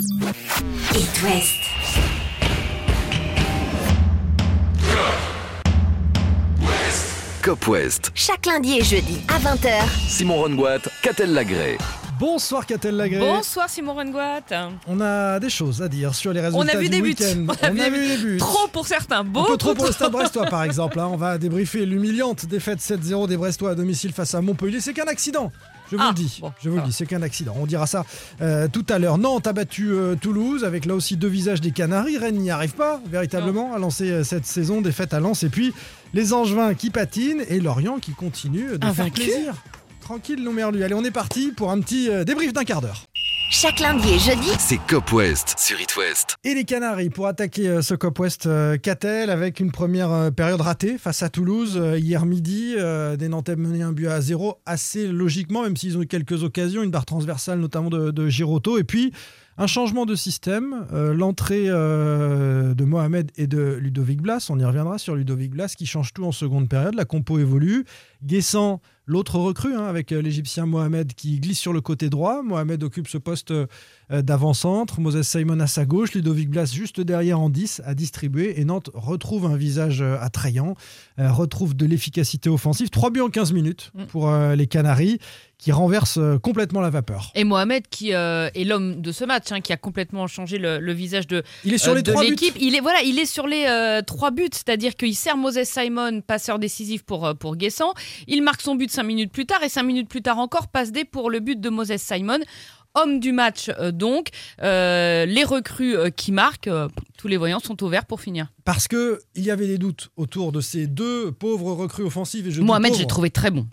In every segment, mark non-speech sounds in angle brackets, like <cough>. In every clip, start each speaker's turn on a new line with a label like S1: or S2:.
S1: It West.
S2: Cop West.
S1: Chaque lundi et jeudi à 20h.
S2: Simon Rongoat, Catel Lagré.
S3: Bonsoir Catel Lagré.
S4: Bonsoir Simon Rengoat.
S3: On a des choses à dire sur les résultats
S4: On a vu
S3: du
S4: des buts. On a vu
S3: vu des buts.
S4: Trop pour certains,
S3: Un
S4: beaucoup
S3: peu trop pour le Stade Brestois par exemple. hein. On va débriefer l'humiliante défaite 7-0 des Brestois à domicile face à Montpellier. C'est qu'un accident. Je vous
S4: Ah,
S3: le dis,
S4: bon,
S3: je vous
S4: ça
S3: le dis, c'est qu'un accident. On dira ça euh, tout à l'heure. Nantes a battu euh, Toulouse avec là aussi deux visages des Canaries. Rennes n'y arrive pas véritablement à lancer euh, cette saison. Défaite à Lens et puis les Angevins qui patinent et Lorient qui continue de faire
S4: Invaincu
S3: plaisir. Tranquille, non merlu. Allez, on est parti pour un petit débrief d'un quart d'heure.
S1: Chaque lundi et jeudi,
S2: C'est Cop West sur It West.
S3: Et les Canaries pour attaquer euh, ce Cop West euh, Catel avec une première euh, période ratée face à Toulouse euh, hier midi. euh, des Nantais menaient un but à zéro assez logiquement, même s'ils ont eu quelques occasions, une barre transversale notamment de, de Giroto. Et puis un changement de système, euh, l'entrée euh, de Mohamed et de Ludovic Blas. On y reviendra sur Ludovic Blas qui change tout en seconde période. La compo évolue. Guessant, l'autre recrue, hein, avec euh, l'Égyptien Mohamed qui glisse sur le côté droit. Mohamed occupe ce poste euh, d'avant-centre. Moses Simon à sa gauche. Ludovic Blas juste derrière en 10 à distribuer. Et Nantes retrouve un visage euh, attrayant, euh, retrouve de l'efficacité offensive. 3 buts en 15 minutes
S4: Mm.
S3: pour euh, les Canaries qui renversent euh, complètement la vapeur.
S4: Et Mohamed qui euh, est l'homme de ce match, hein, qui a complètement changé le, le visage de,
S3: Il est sur
S4: euh,
S3: les
S4: de
S3: trois buts.
S4: l'équipe. Il est voilà, il est sur les euh, trois buts, c'est-à-dire qu'il sert Moses Simon, passeur décisif pour euh, pour Guessant. Il marque son but cinq minutes plus tard et cinq minutes plus tard encore passe D pour le but de Moses Simon. Homme du match euh, donc, Euh, les recrues euh, qui marquent, tous les voyants sont au vert pour finir.
S3: Parce que il y avait des doutes autour de ces deux pauvres recrues offensives. Et je
S4: Mohamed, j'ai trouvé très bon.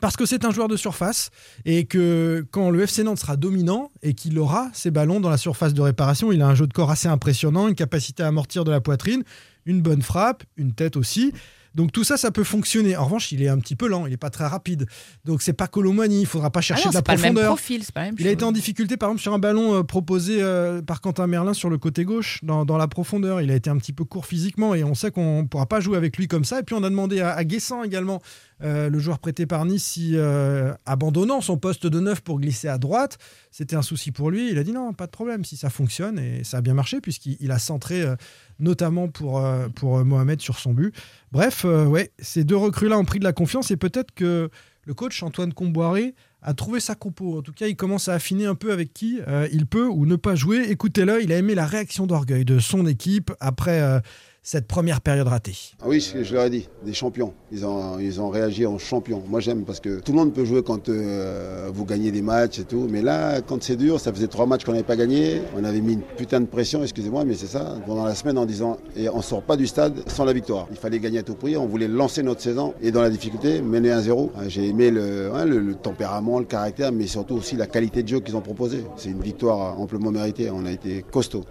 S3: Parce que c'est un joueur de surface et que quand le FC Nantes sera dominant et qu'il aura ses ballons dans la surface de réparation, il a un jeu de corps assez impressionnant, une capacité à amortir de la poitrine, une bonne frappe, une tête aussi. Donc tout ça, ça peut fonctionner. En revanche, il est un petit peu lent, il n'est pas très rapide. Donc c'est pas Colomani, il faudra pas
S4: Ah
S3: chercher
S4: non,
S3: de la
S4: le même
S3: profondeur.
S4: profil, c'est pas la même
S3: Il a été en difficulté, par exemple, sur un ballon euh, proposé euh, par Quentin Merlin sur le côté gauche, dans, dans la profondeur. Il a été un petit peu court physiquement et on sait qu'on ne pourra pas jouer avec lui comme ça. Et puis, on a demandé à, à Guessant également, euh, le joueur prêté par Nice, euh, abandonnant son poste de neuf pour glisser à droite, c'était un souci pour lui. Il a dit non, pas de problème, si ça fonctionne. Et ça a bien marché, puisqu'il il a centré euh, notamment pour, pour Mohamed sur son but. Bref, ouais, ces deux recrues-là ont pris de la confiance et peut-être que le coach Antoine Comboiré a trouvé sa compo. En tout cas, il commence à affiner un peu avec qui il peut ou ne pas jouer. Écoutez-le, il a aimé la réaction d'orgueil de son équipe après cette première période ratée.
S5: Ah oui, je, leur ai dit, des champions. Ils ont, ils ont réagi en champions. Moi j'aime parce que tout le monde peut jouer quand euh, vous gagnez des matchs et tout. Mais là, quand c'est dur, ça faisait trois matchs qu'on n'avait pas gagné. On avait mis une putain de pression, excusez-moi, mais c'est ça, pendant la semaine en disant, et on sort pas du stade sans la victoire. Il fallait gagner à tout prix. On voulait lancer notre saison et dans la difficulté, mener 1-0. Ah, J'ai aimé le, hein, le, le tempérament, le caractère, mais surtout aussi la qualité de jeu qu'ils ont proposé. C'est une victoire amplement méritée. On a été costaud.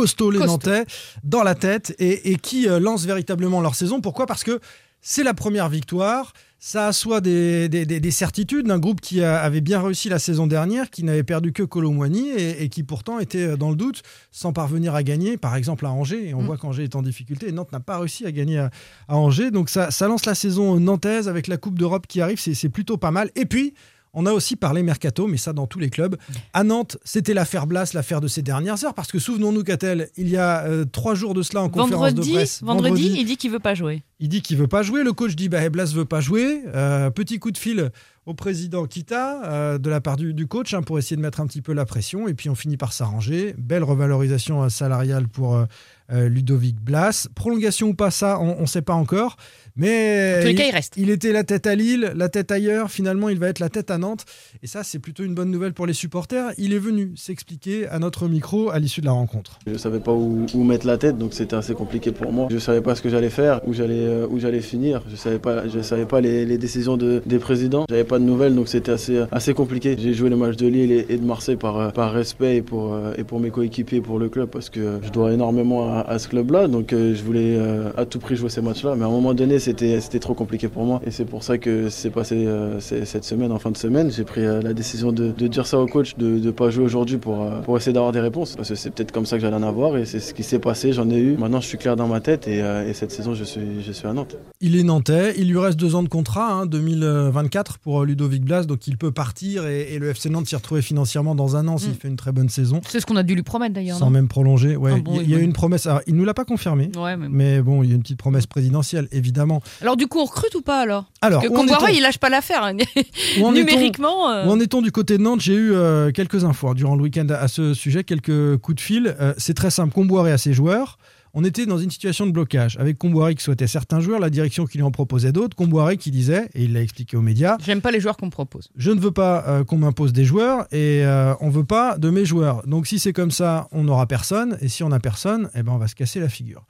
S3: Costaud les
S4: Costaud.
S3: Nantais dans la tête et, et qui euh, lancent véritablement leur saison. Pourquoi? Parce que c'est la première victoire. Ça assoit des, des- des- des certitudes d'un groupe qui a- avait bien réussi la saison dernière, qui n'avait perdu que Colomboigny et, et qui pourtant était euh, dans le doute sans parvenir à gagner, par exemple à Angers. Et on
S4: Mm.
S3: voit qu'Angers est en difficulté et Nantes n'a pas réussi à gagner à, à Angers. Donc ça, ça lance la saison nantaise avec la Coupe d'Europe qui arrive. C'est plutôt pas mal. Et puis. On a aussi parlé mercato, mais ça dans tous les clubs. À Nantes, c'était l'affaire Blas, l'affaire de ces dernières heures, parce que souvenons-nous, Catel, il y a euh, trois jours de cela en conférence de presse.
S4: vendredi, il dit qu'il veut pas jouer.
S3: il dit qu'il veut pas jouer. Le coach dit bah, Blas veut pas jouer. Euh, petit coup de fil au président Kita euh, de la part du, du coach hein, pour essayer de mettre un petit peu la pression. Et puis on finit par s'arranger. Belle revalorisation salariale pour euh, Ludovic Blas. Prolongation ou pas, ça, on ne sait pas encore. Mais
S4: En tous les
S3: il-
S4: cas, il reste.
S3: il était la tête à Lille, la tête ailleurs. Finalement, il va être la tête à Nantes. Et ça, c'est plutôt une bonne nouvelle pour les supporters. Il est venu s'expliquer à notre micro à l'issue de la rencontre.
S6: Je savais pas où, où mettre la tête, donc c'était assez compliqué pour moi. Je savais pas ce que j'allais faire, où j'allais euh, où j'allais finir. Je savais pas, je savais pas les, les décisions de- des présidents. J'avais pas de nouvelles, donc c'était assez assez compliqué. J'ai joué les matchs de Lille et, et de Marseille par euh, par respect et pour et pour mes coéquipiers, et pour le club, parce que je dois énormément à, ce club-là, donc euh, je voulais euh, à tout prix jouer ces matchs-là. Mais à un moment donné, c'était trop compliqué pour moi. Et c'est pour ça que c'est passé euh, cette semaine, en fin de semaine. J'ai pris la décision de, dire ça au coach, de ne pas jouer aujourd'hui pour, pour essayer d'avoir des réponses. Parce que c'est peut-être comme ça que j'allais en avoir. Et c'est ce qui s'est passé, j'en ai eu. Maintenant, je suis clair dans ma tête. Et, et, cette saison, je suis, je suis à Nantes.
S3: Il est nantais. Il lui reste deux ans de contrat, hein, 2024 pour Ludovic Blas. Donc il peut partir et, le FC Nantes s'y retrouver financièrement dans un an s'il mm. fait une très bonne saison.
S4: C'est ce qu'on a dû lui promettre d'ailleurs.
S3: Sans même prolonger. Ouais. Ah il y, a eu une promesse. Alors, il nous l'a pas confirmé. mais... bon, il y a une petite promesse présidentielle, évidemment.
S4: Alors du coup, on recrute ou pas alors Alors, que il lâche pas l'affaire. Hein. <laughs> Numériquement.
S3: Euh. Où en est-on du côté de Nantes J'ai eu euh, quelques infos hein, durant le week-end à ce sujet, quelques coups de fil. Euh, c'est très simple. Comboiré à ses joueurs on était dans une situation de blocage avec Comboiré qui souhaitait certains joueurs, la direction qui lui en proposait d'autres. Comboiré qui disait, et il l'a expliqué aux médias
S4: J'aime pas les joueurs qu'on me propose.
S3: Je ne veux pas euh, qu'on m'impose des joueurs et euh, on veut pas de mes joueurs. Donc si c'est comme ça, on n'aura personne. Et si on n'a personne, eh ben, on va se casser la figure.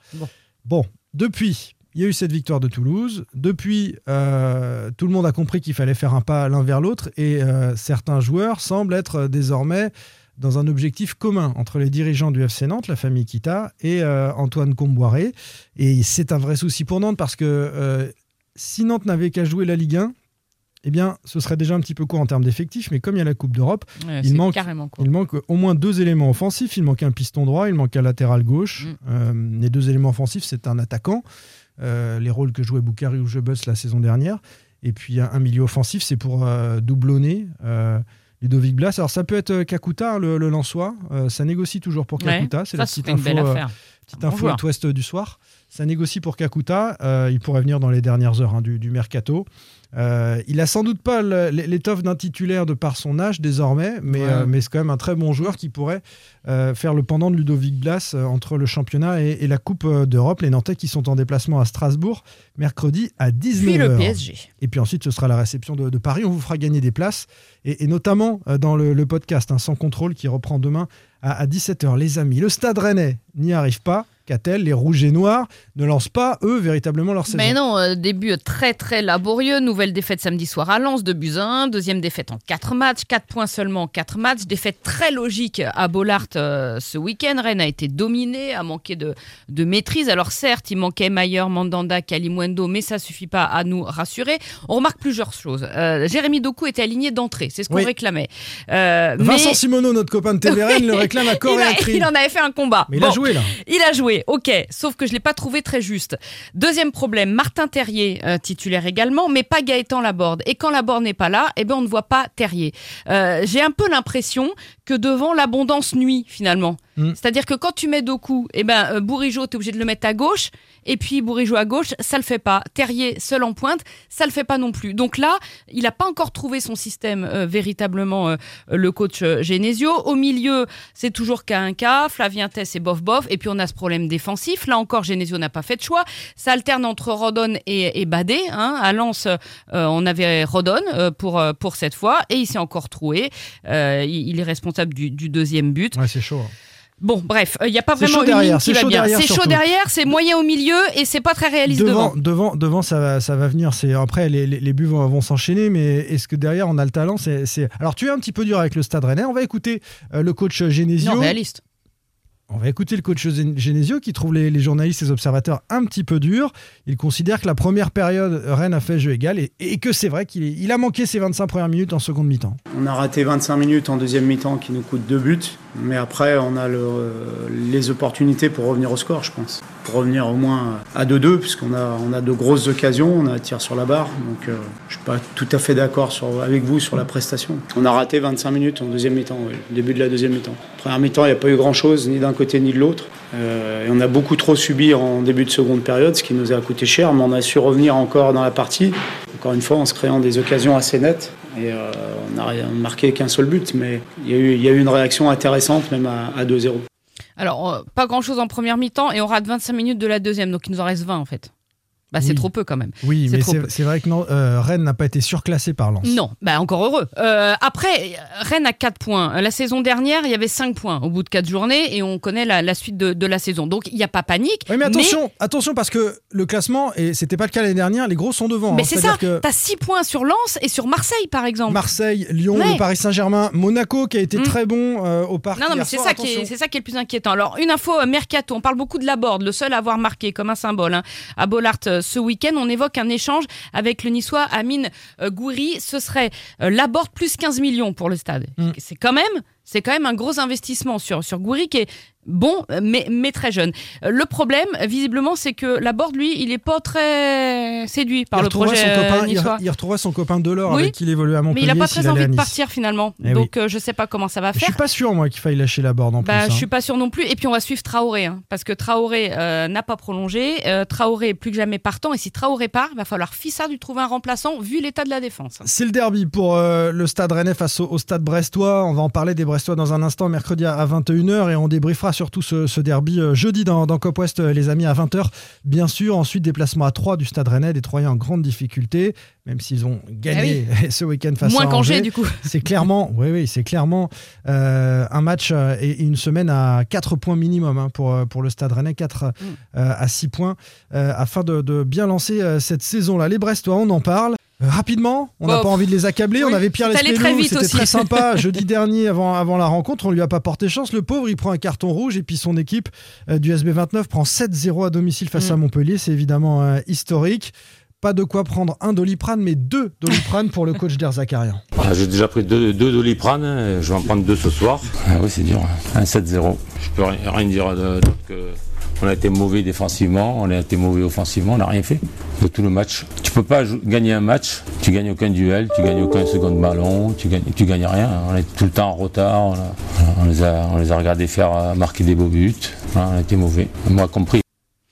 S3: Bon, depuis, il y a eu cette victoire de Toulouse. Depuis, euh, tout le monde a compris qu'il fallait faire un pas l'un vers l'autre et certains joueurs semblent être désormais dans un objectif commun entre les dirigeants du FC Nantes, la famille Kita, et euh, Antoine Comboiré. Et c'est un vrai souci pour Nantes parce que euh, si Nantes n'avait qu'à jouer la Ligue 1, eh bien, ce serait déjà un petit peu court en termes d'effectifs, mais comme il y a la Coupe d'Europe, il, manque, il manque au moins deux éléments offensifs. Il manque un piston droit, il manque un latéral gauche. Mm. Euh, les deux éléments offensifs, c'est un attaquant, les rôles que jouait Boukari ou Jebus la saison dernière. Et puis un, milieu offensif, c'est pour doublonner. Ludovic Blas. Alors ça peut être euh, Kakuta, le, le Lançois. Euh, ça négocie toujours pour Kakuta.
S4: c'est la petite info, euh,
S3: petite info à du soir. Ça négocie pour Kakuta. il pourrait venir dans les dernières heures hein, du, du, mercato. Euh, il a sans doute pas l'étoffe d'un titulaire de par son âge désormais, mais, euh, mais c'est quand même un très bon joueur qui pourrait euh, faire le pendant de Ludovic Blas entre le championnat et, la Coupe d'Europe. Les Nantais qui sont en déplacement à Strasbourg mercredi à 19h.
S4: Puis le PSG.
S3: Et puis ensuite, ce sera la réception de, Paris. On vous fera gagner des places. Et, notamment dans le, podcast hein, Sans contrôle qui reprend demain à, à 17h. Les amis, le Stade Rennais n'y arrive pas. Les Rouges et Noirs ne lancent pas, eux, véritablement leur saison.
S4: Mais non, euh, début très très laborieux. Nouvelle défaite samedi soir à Lens, 2 buts 1. Deuxième défaite en 4 matchs, 4 points seulement en 4 matchs. Défaite très logique à Bollard euh, ce week-end. Rennes a été dominé, a manqué de, de maîtrise. Alors certes, il manquait Mayer, Mandanda, Kalimwendo, mais ça suffit pas à nous rassurer. On remarque plusieurs choses. Euh, Jérémy Doku était aligné d'entrée, c'est ce qu'on réclamait.
S3: Vincent Simoneau, notre copain de TVRN, le <laughs> réclame à corps
S4: il, il en avait fait un combat.
S3: Mais il a joué là.
S4: Il a joué ok, sauf que je ne l'ai pas trouvé très juste. Deuxième problème, Martin Terrier, euh, titulaire également, mais pas Gaëtan Laborde. Et quand Laborde n'est pas là, eh ben, on ne voit pas Terrier. Euh, j'ai un peu l'impression que devant l'abondance nuit, finalement. Mm. C'est-à-dire que quand tu mets Doku, eh ben, euh, Bourigeau, tu es obligé de le mettre à gauche, et puis Bourigeau à gauche, ça le fait pas. Terrier seul en pointe, ça le fait pas non plus. Donc là, il n'a pas encore trouvé son système euh, véritablement, euh, le coach Genesio. Au milieu, c'est toujours qu'à un cas, Flavien Tess et bof bof, et puis on a ce problème défensif. Là encore, Genesio n'a pas fait de choix. Ça alterne entre Rodon et, et Badé. Hein. À Lens, on avait Rodon pour, pour cette fois, et il s'est encore troué. il, est responsable du, deuxième but.
S3: Ouais, c'est chaud.
S4: Bon, bref, il euh, n'y a pas vraiment une ligne qui va bien. C'est chaud derrière, c'est moyen au milieu et c'est pas très réaliste devant.
S3: Devant, devant, ça, va, ça va venir. C'est après les, les, buts vont, s'enchaîner, mais est-ce que derrière on a le talent? C'est alors tu es un petit peu dur avec le Stade Rennais. On va écouter euh, le coach Genesio.
S4: Non, réaliste.
S3: On va écouter le coach Genesio qui trouve les, journalistes et les observateurs un petit peu durs. Il considère que la première période, Rennes a fait jeu égal et, que c'est vrai qu'il a manqué ses 25 premières minutes en seconde mi-temps.
S7: On a raté 25 minutes en deuxième mi-temps qui nous coûte deux buts. Mais après, on a les opportunités pour revenir au score, je pense. Pour revenir au moins à 2-2, puisqu'on a, de grosses occasions, on a un tir sur la barre. Donc euh, je ne suis pas tout à fait d'accord avec vous sur la prestation. On a raté 25 minutes en deuxième mi-temps, début de la deuxième mi-temps. Première mi-temps, il n'y a pas eu grand-chose, ni d'un côté ni de l'autre. Euh, et on a beaucoup trop subi en début de seconde période, ce qui nous a coûté cher, mais on a su revenir encore dans la partie, encore une fois en se créant des occasions assez nettes. Et euh, on n'a marqué qu'un seul but, mais il y, a eu, une réaction intéressante même à, à 2-0.
S4: Alors, euh, pas grand-chose en première mi-temps et on rate 25 minutes de la deuxième, donc il nous en reste 20 en fait. Bah, c'est
S3: Oui.
S4: trop peu quand même.
S3: Oui, mais c'est vrai que non, euh, Rennes n'a pas été surclassé par Lens.
S4: Non, bah encore heureux. Euh, après, Rennes a 4 points. La saison dernière, il y avait 5 points au bout de 4 journées et on connaît la, la suite de, de la saison. Donc il n'y a pas panique.
S3: Oui, mais attention, attention parce que le classement, et c'était pas le cas l'année dernière, les gros sont devant.
S4: Mais
S3: hein.
S4: c'est ça,
S3: que
S4: t'as 6 points sur Lens et sur Marseille par exemple.
S3: Marseille, Lyon,
S4: Ouais.
S3: le Paris Saint-Germain, Monaco qui a été
S4: Mm.
S3: très bon euh, au parc.
S4: Non, non, mais c'est ça, qui est, ça qui est le plus inquiétant. Alors, une info euh, mercato, on parle beaucoup de la board, le seul à avoir marqué comme un symbole hein, à Bollard euh, ce week-end. On évoque un échange avec le niçois Amine euh, Gouiri. Ce serait euh, la board plus 15 millions pour le stade.
S3: Mm.
S4: C'est quand même. C'est quand même un gros investissement sur, sur Gouiri qui est bon, mais, mais très jeune. Euh, Le problème, visiblement, c'est que la board, lui, il est pas très séduit par
S3: il
S4: le projet
S3: son
S4: euh,
S3: copain, il, retrouvera son copain Delors
S4: Oui.
S3: avec qui il évoluait à
S4: Mais
S3: Montpellier.
S4: il a pas très envie de
S3: Nice.
S4: partir finalement.
S3: Eh oui.
S4: Donc, euh, je sais pas comment ça va
S3: Je
S4: faire.
S3: suis pas sûr moi qu'il faille lâcher la board en
S4: Bah,
S3: plus.
S4: je
S3: hein.
S4: suis pas sûr non plus. Et puis on va suivre Traoré, hein, parce que Traoré euh, n'a pas prolongé. Euh, Traoré est plus que jamais partant. Et si Traoré part, il va falloir Fissa lui trouver un remplaçant, vu l'état de la défense.
S3: C'est le derby pour le stade rennais face au, au stade brestois. On va en parler des brestois dans un instant, mercredi à 21h. Et on débriefera surtout ce, ce derby euh, jeudi dans, dans Cop West, euh, les amis, à 20h. Bien sûr, ensuite déplacement à 3 du stade rennais, des Troyens en grande difficulté, même s'ils ont gagné <laughs> ce week-end face
S4: Moins
S3: à Angers.
S4: du coup. <laughs>
S3: C'est clairement, oui, oui, c'est clairement euh, un match et une semaine à 4 points minimum hein, pour, pour le Stade Rennais, 4
S4: Mm.
S3: euh, à 6 points, euh, afin de, de bien lancer cette saison-là. Les Brestois, on en parle. Euh, rapidement, on n'a
S4: Bon,
S3: pas envie de les accabler.
S4: oui,
S3: on avait Pierre
S4: c'est allé très
S3: Lespelou, c'était très sympa. <laughs> Jeudi dernier, avant, avant la rencontre, on lui a pas porté chance. Le pauvre, il prend un carton rouge et puis son équipe euh, du SB29 prend 7-0 à domicile face
S4: Mm.
S3: à Montpellier. C'est évidemment euh, historique. Pas de quoi prendre un doliprane, mais deux doliprane pour le coach d'Air Zakarian.
S8: Ah, J'ai déjà pris deux, deux doliprane, hein, je vais en prendre deux ce soir. Ah oui, c'est dur. Un 7-0. Je peux rien, rien dire d'autre que. On a été mauvais défensivement, on a été mauvais offensivement, on n'a rien fait de tout le match. Tu peux pas gagner un match, tu gagnes aucun duel, tu gagnes aucun second ballon, tu gagnes, tu gagnes rien. On est tout le temps en retard, on, a- on les, a, on les a regardés faire euh, marquer des beaux buts. Voilà, on a été mauvais, moi compris.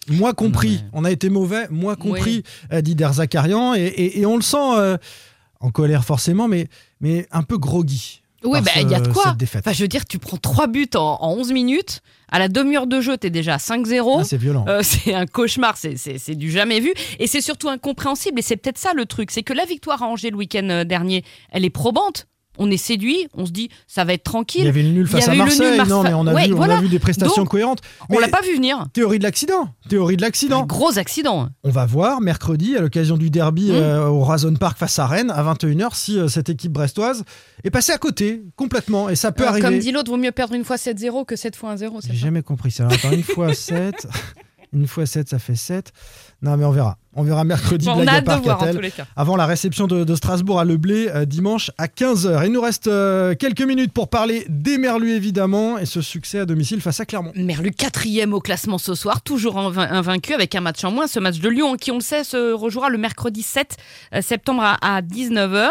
S3: Moi compris, on a été mauvais, moi compris, dit Der Zakarian, et, et- et on le sent euh, en colère forcément, mais, mais un peu groggy.
S4: Oui, bah, il y a de quoi. Enfin, je veux dire, tu prends 3 buts en, en 11 minutes. À la demi-heure de jeu, t'es déjà à 5-0.
S3: Ah, c'est violent.
S4: Euh, <laughs> c'est un cauchemar, c'est- c'est c'est du jamais vu. Et c'est surtout incompréhensible. Et c'est peut-être ça le truc. C'est que la victoire à Angers le week-end euh, dernier, elle est probante. On est séduit, on se dit, ça va être tranquille.
S3: Il y avait le nul
S4: Il y
S3: face à
S4: avait le nul
S3: Marseille,
S4: Marse-
S3: non mais on a,
S4: Ouais,
S3: vu, on
S4: voilà.
S3: a vu des prestations
S4: Donc,
S3: cohérentes.
S4: On
S3: Mais
S4: l'a pas vu venir.
S3: Théorie de l'accident, théorie de
S4: Un
S3: l'accident.
S4: gros accident.
S3: On va voir mercredi à l'occasion du derby
S4: Mmh.
S3: euh, au Razon Park face à Rennes à 21h si euh, cette équipe brestoise est passée à côté complètement et ça peut
S4: Euh,
S3: arriver.
S4: comme dit l'autre, vaut mieux perdre une fois 7-0 que 7 fois 1-0. c'est
S3: J'ai jamais compris ça. Alors, une fois <laughs> 7, une fois 7 ça fait 7. Non mais on verra. On verra mercredi
S4: Bon,
S3: blague
S4: on a
S3: à
S4: hâte de
S3: part,
S4: voir en
S3: Catel.
S4: tous les cas.
S3: avant la réception de, de Strasbourg à Le Blé euh, dimanche à 15h. Il nous reste euh, quelques minutes pour parler des Merlus évidemment et ce succès à domicile face à Clermont.
S4: Merlu quatrième au classement ce soir, toujours inv- invaincu avec un match en moins. Ce match de Lyon, qui on le sait, se rejouera le mercredi 7 euh, septembre à, 19h.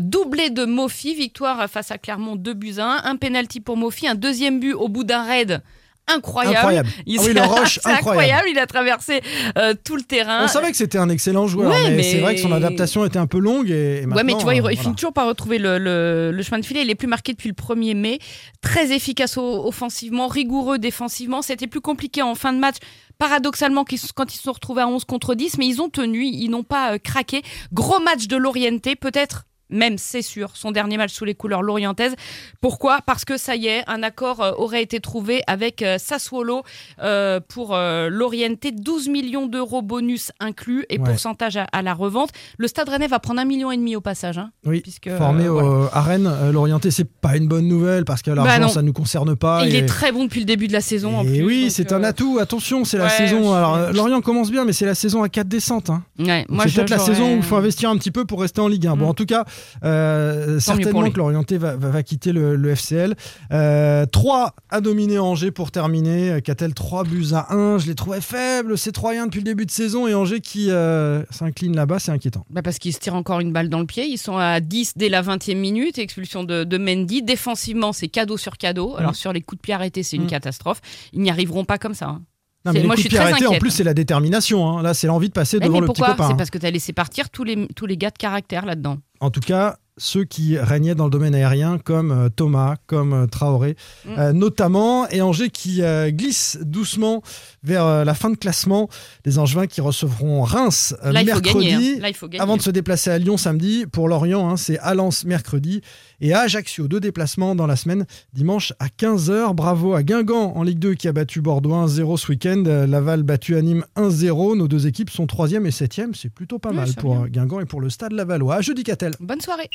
S4: doublé de Mofi, victoire face à Clermont 2 buts à 1. Un penalty pour Mofi, un deuxième but au bout d'un raid. Incroyable.
S3: Incroyable.
S4: Il
S3: Ah oui, le rush, <laughs>
S4: c'est
S3: incroyable.
S4: Il a traversé euh, tout le terrain.
S3: On savait que c'était un excellent joueur,
S4: Ouais,
S3: mais,
S4: mais-
S3: c'est vrai que son adaptation était un peu longue. Et, et
S4: Ouais, mais tu vois, il,
S3: euh,
S4: il
S3: voilà.
S4: finit toujours par retrouver le, le- le chemin de filet. Il est plus marqué depuis le 1er mai. Très efficace offensivement, rigoureux défensivement. C'était plus compliqué en fin de match. Paradoxalement, quand ils se sont retrouvés à 11 contre 10, mais ils ont tenu, ils n'ont pas euh, craqué. Gros match de l'Orienté, peut-être même, c'est sûr, son dernier match sous les couleurs lorientaises. Pourquoi? Parce que ça y est, un accord euh, aurait été trouvé avec euh, Sassuolo euh, pour l'Orienté. 12 millions d'euros bonus inclus et
S3: Ouais.
S4: pourcentage à, à la revente. Le Stade Rennais va prendre un million et demi au passage. hein.
S3: Oui,
S4: puisque,
S3: formé au-
S4: voilà.
S3: à Rennes, l'orienté, c'est pas une bonne nouvelle parce que l'argent,
S4: Bah
S3: ça nous concerne pas.
S4: il
S3: et-
S4: est très bon depuis le début de la saison. en
S3: et
S4: plus,
S3: oui, c'est un atout. Attention, c'est la saison.
S4: je-
S3: Alors, Lorient commence bien, mais c'est la saison à 4 descentes. hein.
S4: Ouais,
S3: c'est peut-être la saison où il faut investir un petit peu pour rester en Ligue 1. Bon,
S4: Mm.
S3: en tout cas, euh, certainement que l'Orienté va, va- va quitter le, le FCL. Euh, 3 à dominer Angers pour terminer. Qu'a-t-elle 3 buts à 1 Je les trouvais faibles, ces Troyens depuis le début de saison. Et Angers qui euh, s'incline là-bas, c'est inquiétant.
S4: Bah parce qu'ils se tirent encore une balle dans le pied. Ils sont à 10 dès la 20e minute. Expulsion de, de Mendy. Défensivement, c'est cadeau sur cadeau. Alors,
S3: Mm.
S4: sur les coups de pied arrêtés, c'est une
S3: Mm.
S4: catastrophe. Ils n'y arriveront pas comme ça. hein.
S3: Non, mais les
S4: moi,
S3: coups
S4: je
S3: de
S4: suis
S3: pied
S4: très
S3: arrêtés, en plus, c'est la détermination. hein. Là, c'est l'envie de passer
S4: Eh,
S3: devant
S4: mais
S3: le petit
S4: pourquoi
S3: copain.
S4: C'est
S3: hein.
S4: parce que tu as laissé partir tous les, tous les gars de caractère là-dedans.
S3: En tout cas, ceux qui régnaient dans le domaine aérien, comme euh, Thomas, comme euh, Traoré,
S4: Mm.
S3: euh, notamment. Et Angers qui euh, glisse doucement vers euh, la fin de classement. Les Angevins qui recevront Reims
S4: Là,
S3: mercredi.
S4: gagner. hein. Là.
S3: Avant de se déplacer à Lyon samedi, pour Lorient, hein, c'est à Lens mercredi et à Ajaccio, deux déplacements dans la semaine, dimanche à 15h. Bravo à Guingamp en Ligue 2 qui a battu Bordeaux 1-0 ce week-end. Laval battu à Nîmes 1-0. Nos deux équipes sont 3e et 7e. C'est plutôt pas
S4: Oui,
S3: mal pour
S4: bien.
S3: Guingamp et pour le stade Lavallois. À jeudi Catel.
S4: Bonne soirée.